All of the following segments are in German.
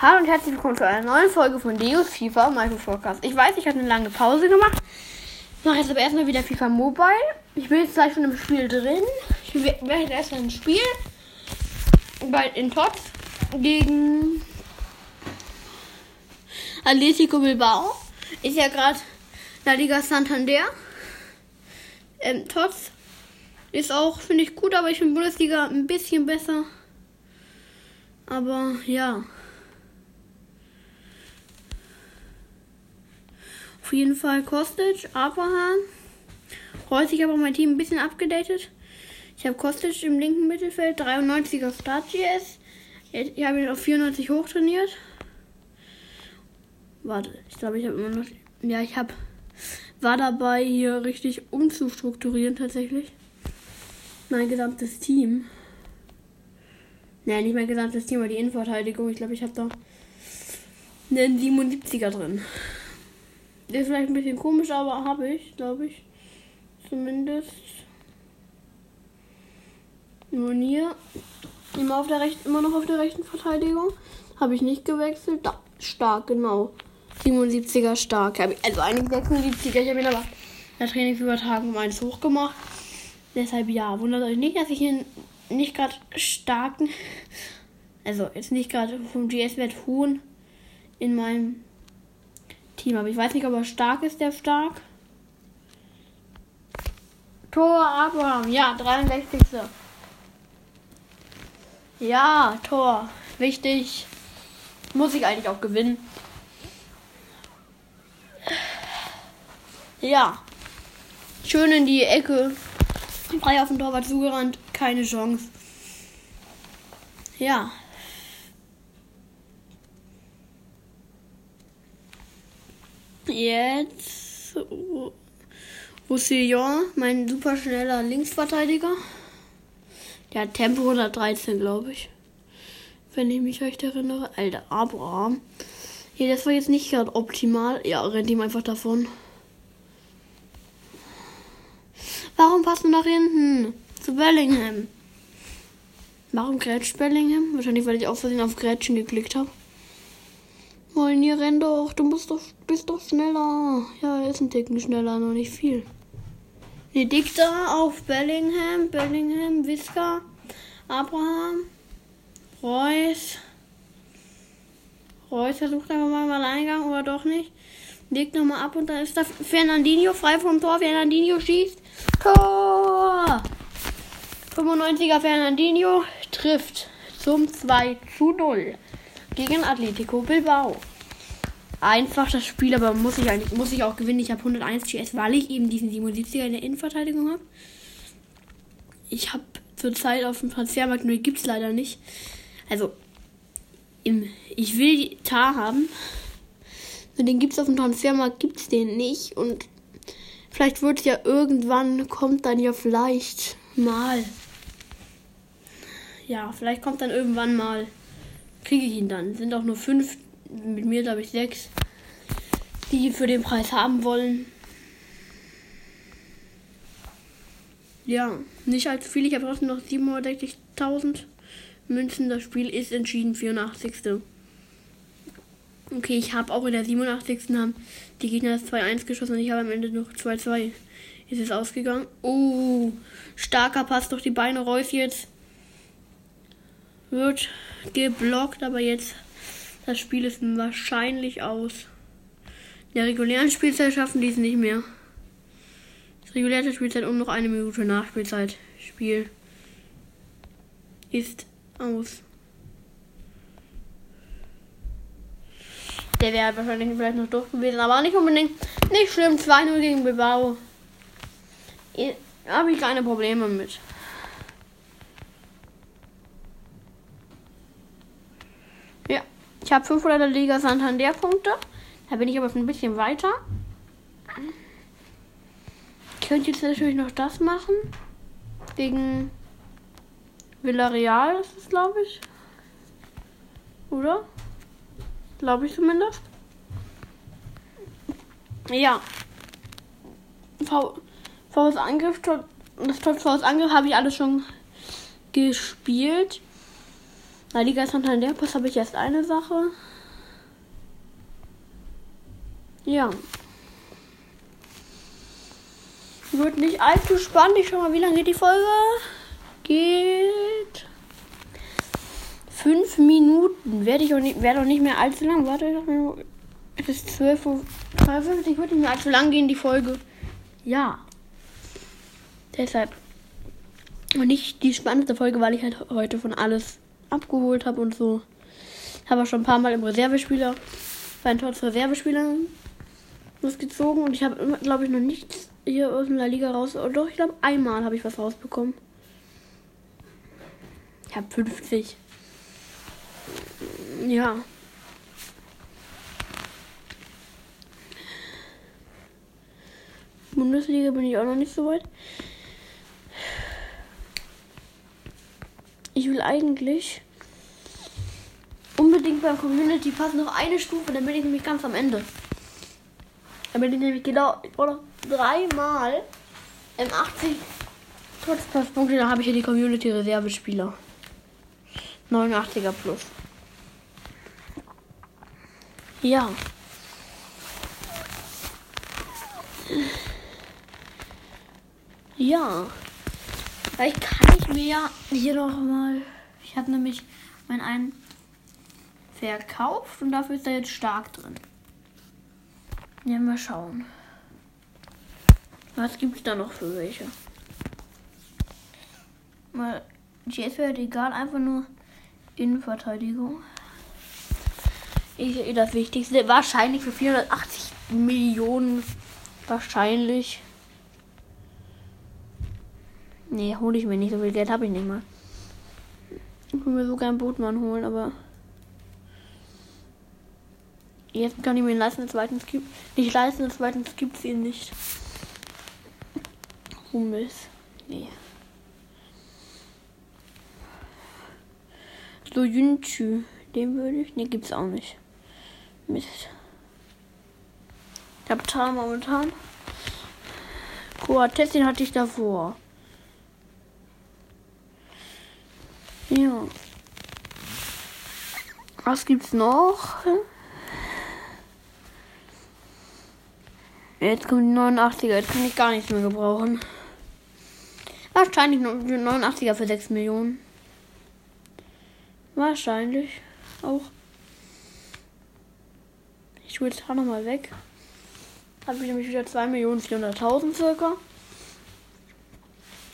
Hallo und herzlich willkommen zu einer neuen Folge von Deus FIFA Minecraft Podcast. Ich weiß, ich habe eine lange Pause gemacht. Ich mache jetzt aber erstmal wieder FIFA Mobile. Ich bin jetzt gleich schon im Spiel drin. Ich werde jetzt erstmal ein Spiel bei in Tots gegen Atletico Bilbao. Ist ja gerade La Liga Santander. Ähm, Tots ist auch, finde ich, gut, aber ich finde Bundesliga ein bisschen besser. Aber ja. Auf jeden Fall Kostic, Abraham. Heute ich habe mein Team ein bisschen abgedatet. Ich habe Kostic im linken Mittelfeld, 93er Start GS. Ich habe ihn auf 94 hochtrainiert. Warte, ich glaube, ich habe immer noch. Ja, ich habe. War dabei, hier richtig umzustrukturieren tatsächlich. Mein gesamtes Team. Nein, nicht mein gesamtes Team, aber die Innenverteidigung. Ich glaube, ich habe da einen 77er drin. Ist vielleicht ein bisschen komisch, aber habe ich, glaube ich. Zumindest. Monier. Immer, auf der rechten, immer noch auf der rechten Verteidigung. Habe ich nicht gewechselt. Da, stark, genau. 77er stark. Also eigentlich 76er. Ich habe ihn aber in der Trainingsübertragung um eins hochgemacht. Deshalb ja, wundert euch nicht, dass ich ihn nicht gerade starken, also jetzt nicht gerade vom GS-Wert hohen in meinem Team. Aber ich weiß nicht, ob er stark ist, der stark. Tor Abraham, ja, 63. Ja, Tor. Wichtig. Muss ich eigentlich auch gewinnen. Ja. Schön in die Ecke. Frei auf den Torwart zugerannt. Keine Chance. Ja. Jetzt Roussillon, mein super schneller Linksverteidiger. Der hat Tempo 113, glaube ich. Wenn ich mich recht erinnere. Alter, Abraham. Ja, das war jetzt nicht gerade optimal. Ja, rennt ihm einfach davon. Warum passt du nach hinten? Zu Bellingham. Warum grätscht Bellingham? Wahrscheinlich, weil ich aus Versehen auf Grätschen geklickt habe. Molnier, renn doch. Du musst doch, bist doch schneller. Ja, er ist ein Ticken schneller, noch nicht viel. Ne, Dicta auf Bellingham. Bellingham, Visca, Abraham, Reus. Reus versucht einfach mal einen Eingang oder doch nicht. Legt nochmal ab und dann ist da Fernandinho frei vom Tor. Fernandinho schießt. Tor! 95er Fernandinho trifft zum 2 zu 0 gegen Atletico Bilbao. Einfach das Spiel, aber muss ich eigentlich muss ich auch gewinnen. Ich habe 101 GS, weil ich eben diesen 77er in der Innenverteidigung habe. Ich habe zurzeit auf dem Transfermarkt nur gibt es leider nicht. Also im, ich will Tar haben. Und den gibt es auf dem Transfermarkt, gibt es den nicht. Und vielleicht wird ja irgendwann, kommt dann ja vielleicht mal. Ja, vielleicht kommt dann irgendwann mal kriege ich ihn dann. Sind auch nur fünf, mit mir glaube ich sechs, die ihn für den Preis haben wollen. Ja, nicht allzu viel. Ich habe trotzdem noch 760.000 Münzen. Das Spiel ist entschieden, 84. Okay, ich habe auch in der 87. haben die Gegner das 2-1 geschossen und ich habe am Ende noch 2-2. Ist es ausgegangen. Oh, starker Pass durch die Beine. Reus jetzt wird geblockt, aber jetzt das Spiel ist wahrscheinlich aus. In der regulären Spielzeit schaffen die es nicht mehr. Das reguläre Spielzeit um noch eine Minute Nachspielzeit. Spiel ist aus. Der wäre wahrscheinlich vielleicht noch durch gewesen, aber nicht unbedingt. Nicht schlimm, 2-0 gegen Bilbao. Habe ich keine Probleme mit. Ich habe 500 Liga Santander Punkte. Da bin ich aber ein bisschen weiter. Ich könnte jetzt natürlich noch das machen. Gegen Villarreal ist es, glaube ich. Oder? Glaube ich zumindest. Ja. V VS Angriff, das Top VS Angriff habe ich alles schon gespielt. La Liga Santander Pass habe ich erst eine Sache. Ja. Wird nicht allzu spannend. Ich schau mal, wie lange geht die Folge? Geht. Fünf Minuten. Werde ich auch nicht, werde auch nicht mehr allzu lang. Warte, es ist 12 Uhr. 53 wird nicht mehr allzu lang gehen, die Folge. Ja. Deshalb. Und nicht die spannendste Folge, weil ich halt heute von alles abgeholt habe und so. Habe auch schon ein paar Mal im Reservespieler, bei den Tots Reservespielern losgezogen und ich habe, glaube ich, noch nichts hier aus der Liga raus. Oder doch, ich glaube, einmal habe ich was rausbekommen. Ich habe 50. Ja. Bundesliga bin ich auch noch nicht so weit. Ich will eigentlich unbedingt beim Community Pass noch eine Stufe, dann bin ich nämlich ganz am Ende. Dann bin ich nämlich genau oder dreimal im 80 Trotz-Passpunkte, dann habe ich hier die Community Reservespieler. 89er plus. Ja. Ja. Vielleicht kann ich mir hier noch mal. Ich habe nämlich meinen einen verkauft und dafür ist er jetzt stark drin. Ja, mal schauen. Was gibt es da noch für welche? Mal, jetzt wäre egal, einfach nur Innenverteidigung. Ich das Wichtigste. Wahrscheinlich für 480 Millionen. Wahrscheinlich. Nee, hole ich mir nicht. So viel Geld habe ich nicht mal. Ich will mir sogar einen Bootmann holen, aber. Jetzt kann ich mir leisten, zweitens gibt nicht leisten, zweitens gibt ihn nicht. Hummels. Nee. So Yunchu. Den würde ich. Nee, gibt's auch nicht. Mist. Ich hab Tal momentan. Den hatte ich davor. Ja. Was gibt's noch? Jetzt kommt die 89er. Jetzt kann ich gar nichts mehr gebrauchen. Wahrscheinlich 89er für 6 Millionen. Wahrscheinlich auch. Ich hole jetzt da nochmal weg. Habe ich nämlich wieder 2.400.000 circa.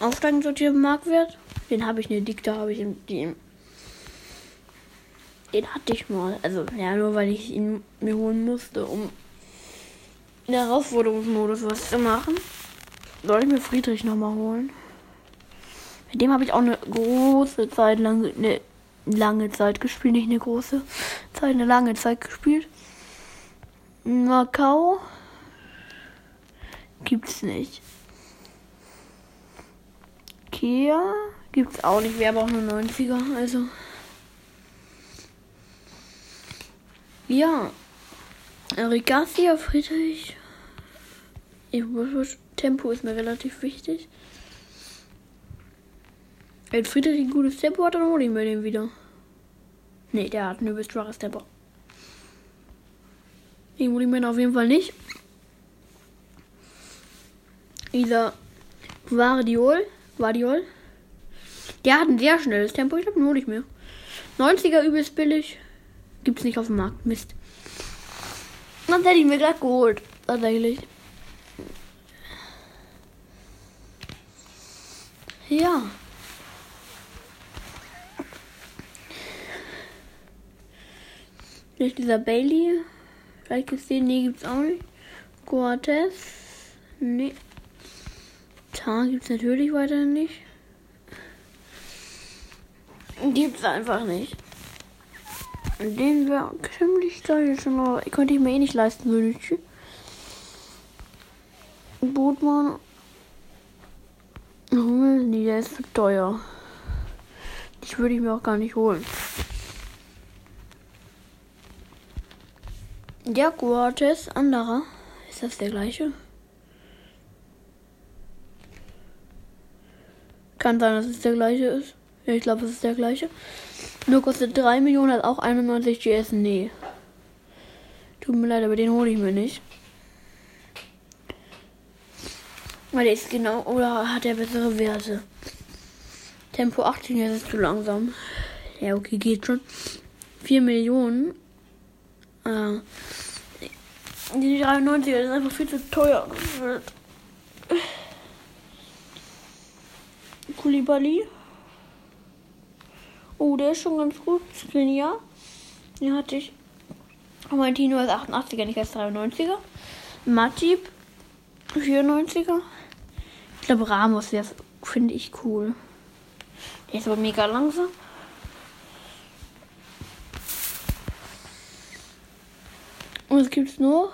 Aufsteigen sortiert Marktwert. Den habe ich, ne Dikta habe ich im, die, den hatte ich mal. Also, ja, nur weil ich ihn mir holen musste, um in der Herausforderungsmodus was zu machen. Soll ich mir Friedrich nochmal holen? Mit dem habe ich auch eine große Zeit lang, eine lange Zeit gespielt, nicht eine große Zeit, eine lange Zeit gespielt. Macau gibt's nicht. Kia gibt's auch nicht, wäre aber auch nur 90er, also. Ja. Rigassia Friedrich. Tempo ist mir relativ wichtig. Wenn Friedrich ein gutes Tempo hat, dann hole ich mir den wieder. Ne, der hat ein übelst schwaches Tempo. Den hole ich mir auf jeden Fall nicht. Dieser Guardiol. Guardiol. Der hat ein sehr schnelles Tempo. Ich den hole ich mir. 90er übelst billig. Gibt's nicht auf dem Markt. Mist. Das hätte ich mir gerade geholt. Tatsächlich. Ja. Nicht dieser Bailey. Vielleicht gesehen, nee, gibt's auch nicht. Cortez. Nee. Tar gibt's natürlich weiterhin nicht. Gibt's einfach nicht. Den wäre ziemlich geil schon, aber könnte ich mir eh nicht leisten, würde ich. Bootmann. Nee, der ist zu teuer. Die würde ich mir auch gar nicht holen. Der Guartes, anderer. Ist das der gleiche? Kann sein, dass es der gleiche ist. Ja, ich glaube, es ist der gleiche. Nur kostet 3 Millionen, hat auch 91 GS. Nee. Tut mir leid, aber den hole ich mir nicht. Weil der ist genau, oder hat er bessere Werte? Tempo 18, jetzt ist zu langsam. Ja, okay, geht schon. 4 Millionen. Äh, die 93er ist einfach viel zu teuer. Kulibali. Oh, der ist schon ganz gut. Skriniar. Den hatte ich. Mein Tino ist 88er, nicht als 93er. Matip. 94er. Ich glaube, Ramos wäre, finde ich cool. Der ist aber mega langsam. Und was gibt's noch?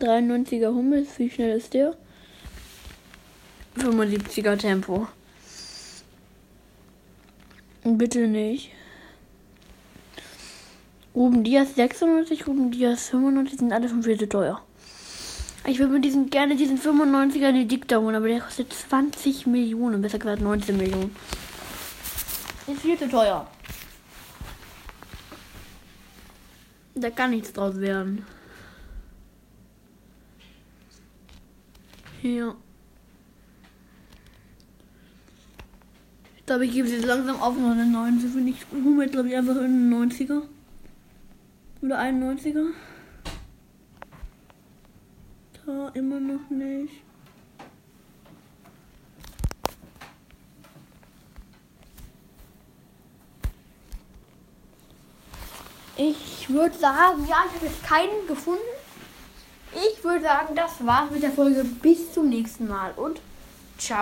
93er Hummels, wie schnell ist der? 75er Tempo. Bitte nicht. Ruben Diaz 96, Ruben Diaz 95 sind alle schon viel zu teuer. Ich würde mir diesen, gerne diesen 95er in die Dikta holen, aber der kostet 20 Millionen, besser gesagt 19 Millionen. Ist viel zu teuer. Da kann nichts draus werden. Ja. Glaube, ich gebe sie langsam auf noch eine 90. Finde ich, hole glaube ich, einfach einen 90er. Oder 91er. Da immer noch nicht. Ich würde sagen, ja, ich habe jetzt keinen gefunden. Ich würde sagen, das war's mit der Folge. Bis zum nächsten Mal und ciao.